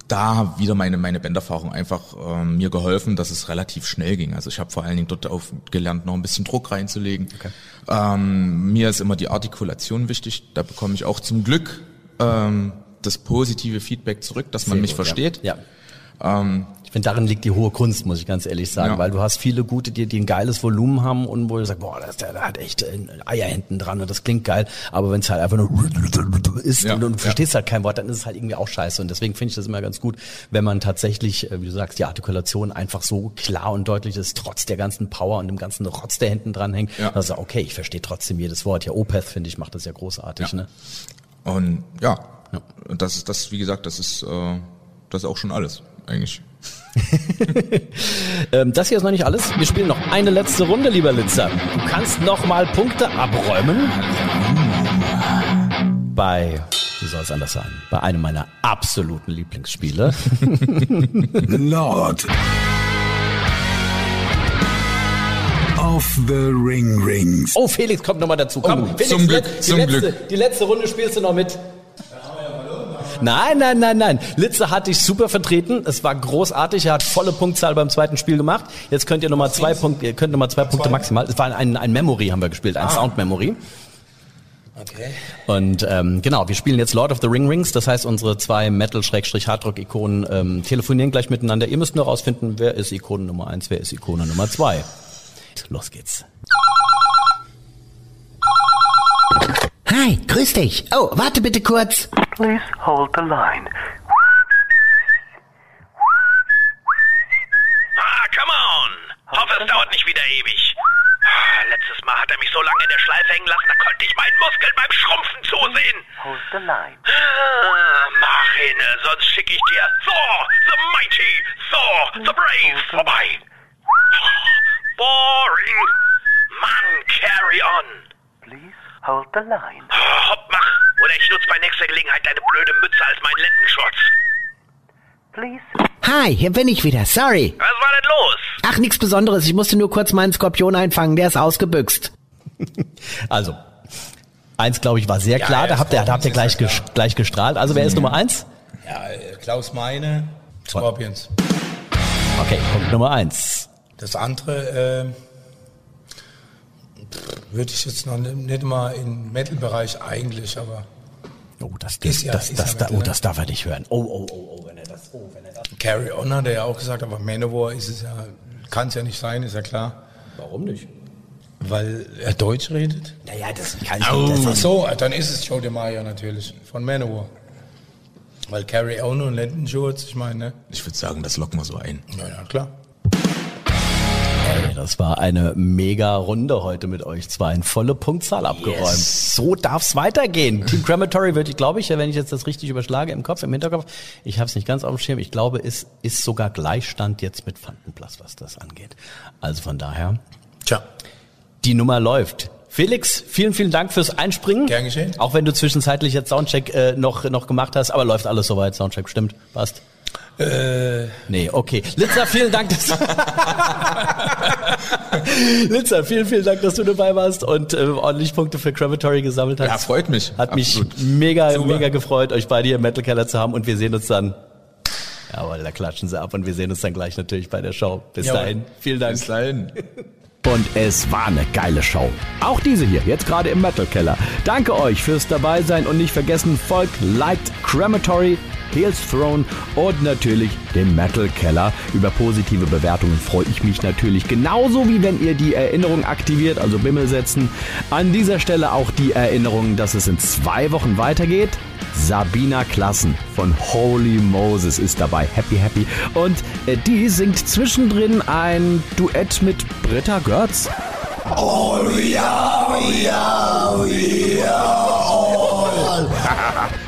Speaker 1: da wieder meine meine Banderfahrung einfach ähm, mir geholfen, dass es relativ schnell ging. Also ich habe vor allen Dingen dort auf gelernt, noch ein bisschen Druck reinzulegen. Ähm, mir ist immer die Artikulation wichtig. Da bekomme ich auch zum Glück ähm, das positive Feedback zurück, dass man
Speaker 5: Sehr
Speaker 1: mich
Speaker 5: gut,
Speaker 1: versteht.
Speaker 5: Ja. ja. Ich finde, darin liegt die hohe Kunst, muss ich ganz ehrlich sagen,
Speaker 1: Ja.
Speaker 5: weil du hast viele gute, die, die ein geiles Volumen haben und wo du sagst, boah, das, der, der hat echt äh, Eier hinten dran und das klingt geil, aber wenn es halt einfach nur ist
Speaker 1: Ja,
Speaker 5: und du
Speaker 1: ja.
Speaker 5: verstehst halt kein Wort, dann ist es halt irgendwie auch scheiße und deswegen finde ich das immer ganz gut, wenn man tatsächlich, äh, wie du sagst, die Artikulation einfach so klar und deutlich ist, trotz der ganzen Power und dem ganzen Rotz, der hinten dran hängt,
Speaker 1: Ja.
Speaker 5: dass er, okay, ich verstehe trotzdem jedes Wort. Ja, Opeth, finde ich, macht das ja großartig,
Speaker 1: Ja.
Speaker 5: ne?
Speaker 1: Und ja,
Speaker 5: Ja.
Speaker 1: und das ist das, wie gesagt, das ist äh, das ist auch schon alles eigentlich.
Speaker 5: Ähm, das hier ist noch nicht alles. Wir spielen noch eine letzte Runde, lieber Litzer. Du kannst noch mal Punkte abräumen. Bei, wie soll es anders sein, bei einem meiner absoluten Lieblingsspiele.
Speaker 3: Lord of the Ring Rings.
Speaker 5: Oh, Felix kommt nochmal dazu. Komm,
Speaker 1: Oh,
Speaker 5: Felix,
Speaker 1: zum Glück,
Speaker 5: die,
Speaker 1: zum
Speaker 5: letzte,
Speaker 1: Glück.
Speaker 5: die letzte Runde spielst du noch mit. Nein, nein, nein, nein. Litze hat dich super vertreten. Es war großartig. Er hat volle Punktzahl beim zweiten Spiel gemacht. Jetzt könnt ihr nochmal zwei Punkte, ihr könnt nochmal zwei Punkte maximal. Es war ein, ein Memory haben wir gespielt, ein Sound Memory.
Speaker 2: Okay.
Speaker 5: Und ähm, genau, wir spielen jetzt Lord of the Ring Rings. Das heißt, unsere zwei Metal-Hardrock-Ikonen ähm, telefonieren gleich miteinander. Ihr müsst nur rausfinden, wer ist Ikone Nummer eins, wer ist Ikone Nummer zwei. Los geht's.
Speaker 6: Hi, grüß dich. Oh, warte bitte kurz.
Speaker 7: Please hold the line.
Speaker 8: Ah, come on! Hoffe, es dauert nicht wieder ewig. Ah, Letztes Mal hat er mich so lange in der Schleife hängen lassen, da konnte ich meinen Muskeln beim Schrumpfen zusehen.
Speaker 7: Hold the line.
Speaker 8: Ah, mach hin, sonst schicke ich dir Thor, the Mighty, Thor, the Brave vorbei. Boring. Mann, carry on.
Speaker 7: Hold the line.
Speaker 8: Hopp, mach. Oder ich nutze bei nächster Gelegenheit deine blöde Mütze als meinen Lettenschurz.
Speaker 7: Please.
Speaker 6: Hi, hier bin ich wieder. Sorry.
Speaker 8: Was war denn los?
Speaker 6: Ach, nichts Besonderes. Ich musste nur kurz meinen Skorpion einfangen. Der ist ausgebüxt.
Speaker 5: Also, eins, glaube ich, war sehr klar.
Speaker 2: ja,
Speaker 5: da habt ihr, da habt ihr gleich, ges gleich gestrahlt. Also, wer ist Nummer eins?
Speaker 2: Ja, äh, Klaus Meine, Scorpions.
Speaker 5: Okay, Punkt Nummer eins.
Speaker 2: Das andere äh, würde ich jetzt noch nicht, nicht mal im Metal-Bereich eigentlich, aber
Speaker 5: Oh, das,
Speaker 2: Ist ja-
Speaker 5: das,
Speaker 2: ist
Speaker 5: das,
Speaker 2: ja
Speaker 5: da,
Speaker 2: Metal,
Speaker 5: oh, das darf er nicht hören. Oh, oh, oh, oh, wenn er das, oh, wenn er das.
Speaker 2: Carry On hat er ja auch gesagt, aber Manowar ist es ja, kann es ja nicht sein, ist ja klar,
Speaker 5: Warum nicht?
Speaker 2: weil er Deutsch redet.
Speaker 5: Naja, das kann
Speaker 2: Ach so, dann ist es Joe DeMaio natürlich, von Manowar. Weil Carry On und Lenton Shorts, ich meine, ne?
Speaker 1: Ich würde sagen, das locken wir so ein.
Speaker 2: Ja, ja, klar.
Speaker 5: Ey, das war eine mega Runde heute mit euch zwei. Eine volle Punktzahl abgeräumt. So darf's weitergehen. Team Crematory wird, ich glaube ich, wenn ich jetzt das richtig überschlage im Kopf, im Hinterkopf, ich habe es nicht ganz auf dem Schirm, ich glaube, es ist sogar Gleichstand jetzt mit Fantenplatz, was das angeht. Also von daher,
Speaker 2: Tja,
Speaker 5: die Nummer läuft. Felix, vielen, vielen Dank fürs Einspringen.
Speaker 2: Gern geschehen.
Speaker 5: Auch wenn du zwischenzeitlich jetzt Soundcheck äh, noch, noch gemacht hast, aber läuft alles soweit. Soundcheck stimmt, passt.
Speaker 2: Äh,
Speaker 5: Nee, okay. Litzer, vielen Dank. Dass Litzer, vielen, vielen Dank, dass du dabei warst und äh, ordentlich Punkte für Crematory gesammelt hast.
Speaker 1: Ja, freut mich.
Speaker 5: Hat
Speaker 1: Absolut.
Speaker 5: mich mega,
Speaker 2: Super.
Speaker 5: mega gefreut, euch beide hier im Metal Keller zu haben und wir sehen uns dann. Jawohl, da klatschen sie ab und wir sehen uns dann gleich natürlich bei der Show. Bis
Speaker 2: Jawohl.
Speaker 5: dahin. Vielen Dank.
Speaker 1: Bis dahin.
Speaker 4: Und es war eine geile Show. Auch diese hier, jetzt gerade im Metal Keller. Danke euch fürs dabei sein und nicht vergessen, folgt, liked Crematory, Heels Throne und natürlich dem Metal Keller. Über positive Bewertungen freue ich mich natürlich genauso wie wenn ihr die Erinnerung aktiviert, also Bimmel setzen. An dieser Stelle auch die Erinnerung, dass es in zwei Wochen weitergeht. Sabina Klassen von Holy Moses ist dabei. Happy, happy. Und äh, die singt zwischendrin ein Duett mit Britta Görz.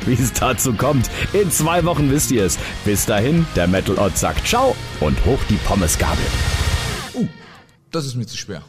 Speaker 4: Wie es dazu kommt, in zwei Wochen wisst ihr es. Bis dahin, der Metal Ott sagt Ciao und hoch die Pommesgabel.
Speaker 1: Das ist mir zu schwer.